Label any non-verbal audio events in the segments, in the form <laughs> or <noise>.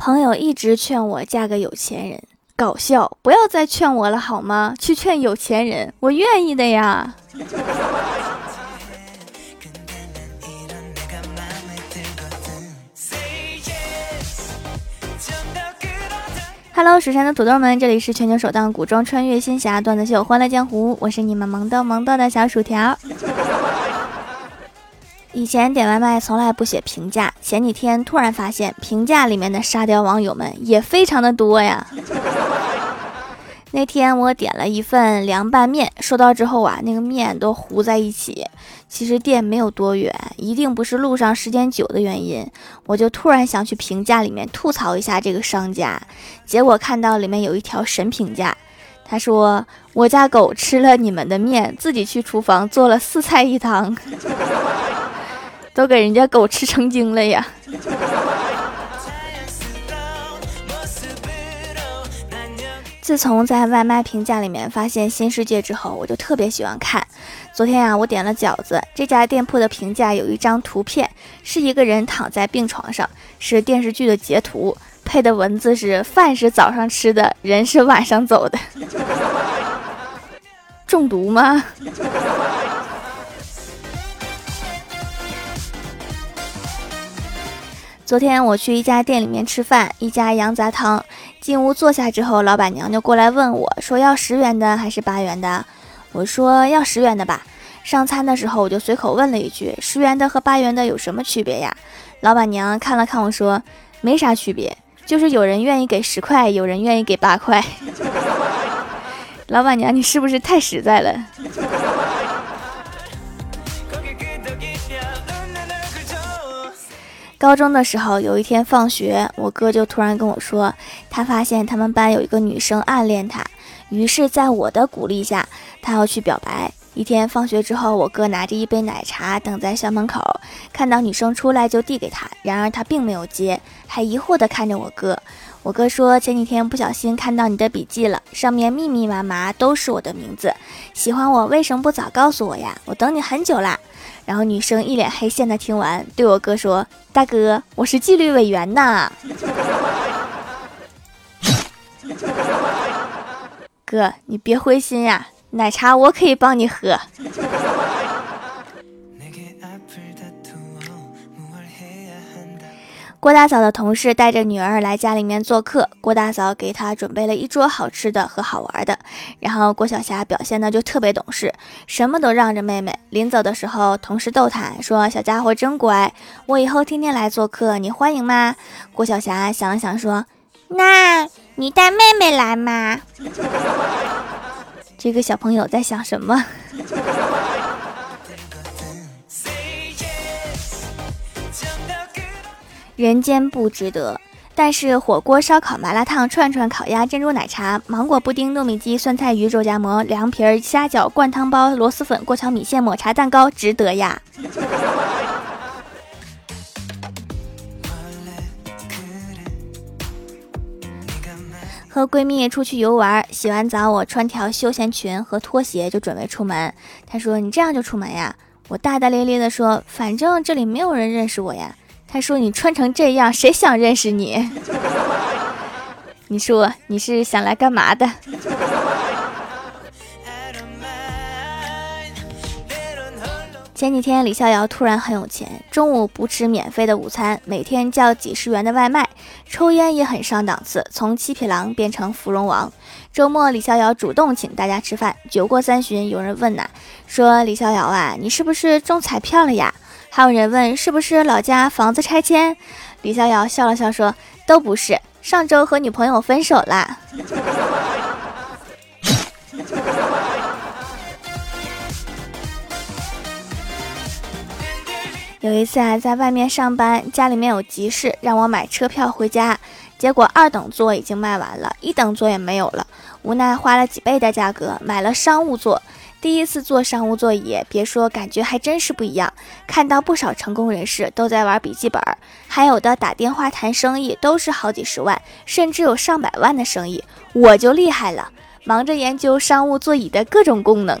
朋友一直劝我嫁个有钱人，搞笑，不要再劝我了好吗？去劝有钱人，我愿意的呀。Hello，蜀山的土豆们，这里是全球首档古装穿越仙侠段子秀《欢乐江湖》，我是你们萌豆萌豆的小薯条。以前点外卖从来不写评价，前几天突然发现评价里面的沙雕网友们也非常的多呀。那天我点了一份凉拌面，收到之后啊，那个面都糊在一起。其实店没有多远，一定不是路上时间久的原因。我就突然想去评价里面吐槽一下这个商家，结果看到里面有一条神评价，他说：“我家狗吃了你们的面，自己去厨房做了四菜一汤，都给人家狗吃成精了呀。<laughs> ”自从在外卖评价里面发现新世界之后，我就特别喜欢看。昨天呀，我点了饺子，这家店铺的评价有一张图片，是一个人躺在病床上，是电视剧的截图，配的文字是“饭是早上吃的，人是晚上走的”。<laughs> 中毒吗？昨天我去一家店里面吃饭，一家羊杂汤。进屋坐下之后，老板娘就过来问我说：“要十元的还是八元的？”我说：“要十元的吧。”上餐的时候，我就随口问了一句：“十元的和八元的有什么区别呀？”老板娘看了看我说：“没啥区别，就是有人愿意给十块，有人愿意给八块。<laughs> ”老板娘，你是不是太实在了？高中的时候，有一天放学，我哥就突然跟我说，他发现他们班有一个女生暗恋他，于是，在我的鼓励下，他要去表白。一天放学之后，我哥拿着一杯奶茶等在校门口，看到女生出来就递给他，然而他并没有接，还疑惑地看着我哥。我哥说，前几天不小心看到你的笔记了，上面密密麻麻都是我的名字，喜欢我为什么不早告诉我呀？我等你很久啦。然后女生一脸黑线的听完，对我哥说：“大哥，我是纪律委员呐。<laughs> 哥，你别灰心呀，奶茶我可以帮你喝。”郭大嫂的同事带着女儿来家里面做客，郭大嫂给她准备了一桌好吃的和好玩的。然后郭晓霞表现的就特别懂事，什么都让着妹妹。临走的时候，同事逗她说：“小家伙真乖，我以后天天来做客，你欢迎吗？”郭晓霞想了想说：“那你带妹妹来吗？”这个小朋友在想什么？人间不值得，但是火锅、烧烤、麻辣烫、串串、烤鸭、珍珠奶茶、芒果布丁、糯米鸡、酸菜鱼、肉夹馍、凉皮儿、虾饺、灌汤包、螺蛳粉、过桥米线、抹茶蛋糕，值得呀！和闺蜜出去游玩，洗完澡，我穿条休闲裙和拖鞋就准备出门。她说：“你这样就出门呀？”我大大咧咧地说：“反正这里没有人认识我呀。”他说：“你穿成这样，谁想认识你？<laughs> 你说你是想来干嘛的？” <laughs> 前几天李逍遥突然很有钱，中午不吃免费的午餐，每天叫几十元的外卖，抽烟也很上档次，从七匹狼变成芙蓉王。周末李逍遥主动请大家吃饭，酒过三巡，有人问呐，说李逍遥啊，你是不是中彩票了呀？还有人问是不是老家房子拆迁，李逍遥笑了笑说：“都不是，上周和女朋友分手啦。<laughs> ”有一次啊，在外面上班，家里面有急事，让我买车票回家，结果二等座已经卖完了，一等座也没有了，无奈花了几倍的价格买了商务座。第一次坐商务座椅，别说，感觉还真是不一样。看到不少成功人士都在玩笔记本，还有的打电话谈生意，都是好几十万，甚至有上百万的生意。我就厉害了，忙着研究商务座椅的各种功能。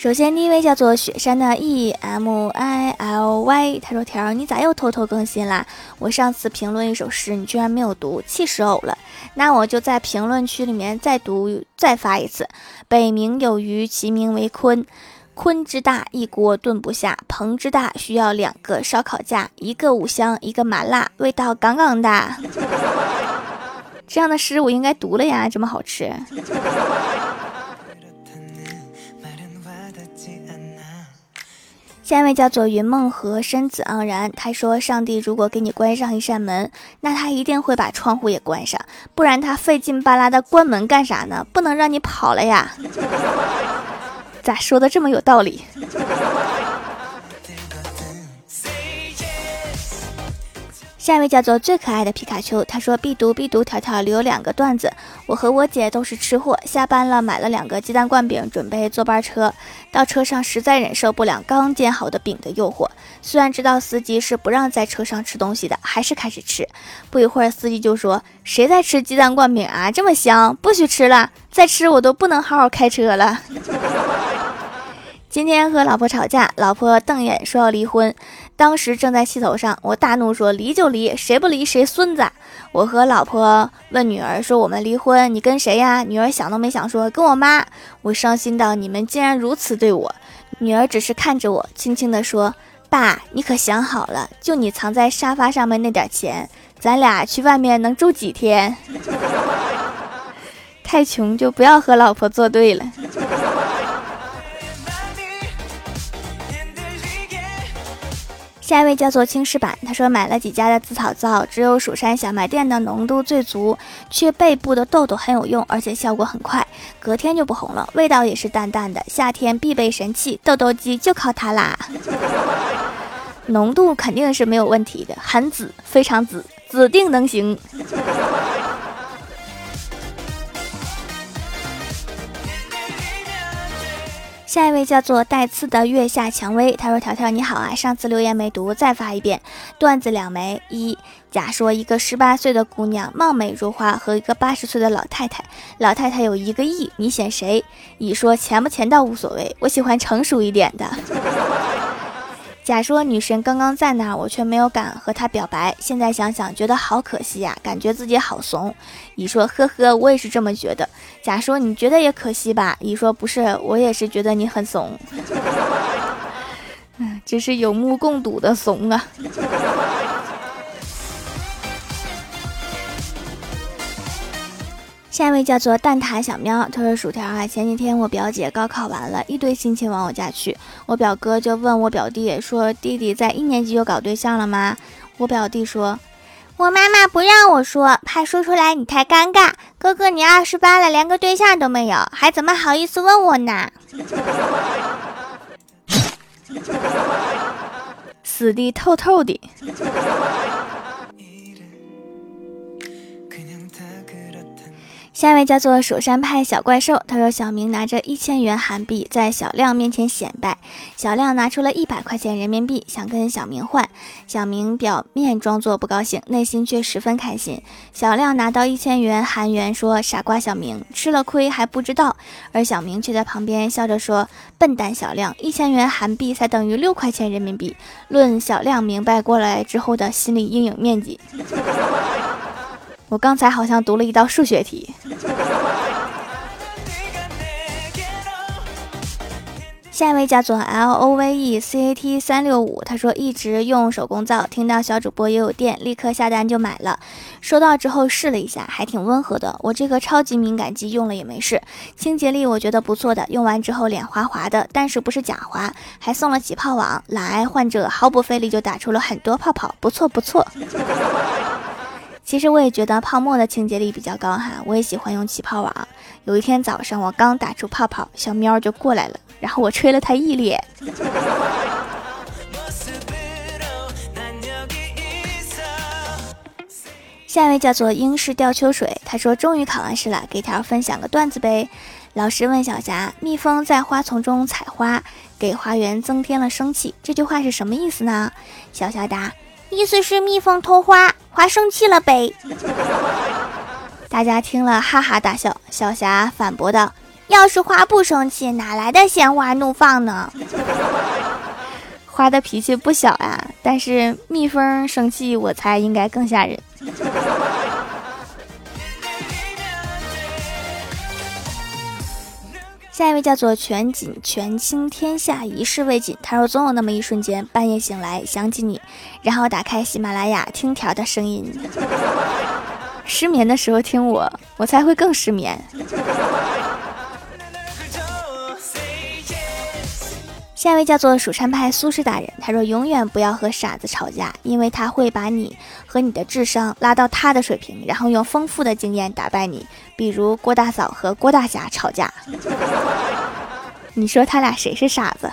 首先，第一位叫做雪山的 E M I L Y，他说：“条，你咋又偷偷更新啦？我上次评论一首诗，你居然没有读，气死我了！那我就在评论区里面再读，再发一次。北冥有鱼，其名为鲲。鲲之大，一锅炖不下；鹏之大，需要两个烧烤架，一个五香，一个麻辣，味道杠杠的。<laughs> 这样的诗我应该读了呀，这么好吃。”下一位叫做云梦和身子盎然，他说：“上帝如果给你关上一扇门，那他一定会把窗户也关上，不然他费劲巴拉的关门干啥呢？不能让你跑了呀？咋说的这么有道理？”下一位叫做最可爱的皮卡丘，他说必读必读，条条留两个段子。我和我姐都是吃货，下班了买了两个鸡蛋灌饼，准备坐班车。到车上实在忍受不了刚煎好的饼的诱惑，虽然知道司机是不让在车上吃东西的，还是开始吃。不一会儿，司机就说：“谁在吃鸡蛋灌饼啊？这么香，不许吃了！再吃我都不能好好开车了。<laughs> ”今天和老婆吵架，老婆瞪眼说要离婚。当时正在气头上，我大怒说：“离就离，谁不离谁孙子！”我和老婆问女儿说：“我们离婚，你跟谁呀？”女儿想都没想说：“跟我妈。”我伤心到你们竟然如此对我。女儿只是看着我，轻轻地说：“爸，你可想好了？就你藏在沙发上面那点钱，咱俩去外面能住几天？<laughs> 太穷就不要和老婆作对了。”下一位叫做青石板，他说买了几家的紫草皂，只有蜀山小卖店的浓度最足，去背部的痘痘很有用，而且效果很快，隔天就不红了，味道也是淡淡的，夏天必备神器，痘痘肌就靠它啦。浓度肯定是没有问题的，很紫，非常紫，指定能行。下一位叫做带刺的月下蔷薇，他说：“条条你好啊，上次留言没读，再发一遍。段子两枚：一，甲说一个十八岁的姑娘貌美如花，和一个八十岁的老太太，老太太有一个亿，你选谁？乙说钱不钱倒无所谓，我喜欢成熟一点的。”假说女神刚刚在那，我却没有敢和她表白。现在想想，觉得好可惜呀，感觉自己好怂。乙说：“呵呵，我也是这么觉得。”假说你觉得也可惜吧？乙说：“不是，我也是觉得你很怂。<laughs> ”嗯，这是有目共睹的怂啊。下一位叫做蛋挞小喵，他说：“薯条啊，前几天我表姐高考完了，一堆亲戚往我家去，我表哥就问我表弟说，弟弟在一年级就搞对象了吗？我表弟说，我妈妈不让我说，怕说出来你太尴尬。哥哥你二十八了，连个对象都没有，还怎么好意思问我呢？<laughs> 死的透透的。”下一位叫做蜀山派小怪兽，他说：“小明拿着一千元韩币在小亮面前显摆，小亮拿出了一百块钱人民币想跟小明换，小明表面装作不高兴，内心却十分开心。小亮拿到一千元韩元说：‘傻瓜小明吃了亏还不知道。’而小明却在旁边笑着说：‘笨蛋小亮，一千元韩币才等于六块钱人民币。’论小亮明白过来之后的心理阴影面积。”我刚才好像读了一道数学题。<laughs> 下一位叫做 L O V E C A T 三六五，他说一直用手工皂，听到小主播也有店，立刻下单就买了。收到之后试了一下，还挺温和的。我这个超级敏感肌用了也没事，清洁力我觉得不错的。用完之后脸滑滑的，但是不是假滑，还送了起泡网，懒癌患者毫不费力就打出了很多泡泡，不错不错。<laughs> 其实我也觉得泡沫的清洁力比较高哈，我也喜欢用起泡网。有一天早上我刚打出泡泡，小喵就过来了，然后我吹了它一脸。下一位叫做英式吊秋水，他说终于考完试了，给条分享个段子呗。老师问小霞：“蜜蜂在花丛中采花，给花园增添了生气，这句话是什么意思呢？”小霞答：“意思是蜜蜂偷花，花生气了呗。<laughs> ”大家听了哈哈大笑。小霞反驳道：“要是花不生气，哪来的鲜花怒放呢？”花的脾气不小呀，但是蜜蜂生气，我猜应该更吓人。下一位叫做全锦全倾天下一世未尽。他说总有那么一瞬间，半夜醒来想起你，然后打开喜马拉雅听条的声音。<laughs> 失眠的时候听我，我才会更失眠。下一位叫做蜀山派苏轼大人，他说永远不要和傻子吵架，因为他会把你和你的智商拉到他的水平，然后用丰富的经验打败你。比如郭大嫂和郭大侠吵架，<laughs> 你说他俩谁是傻子？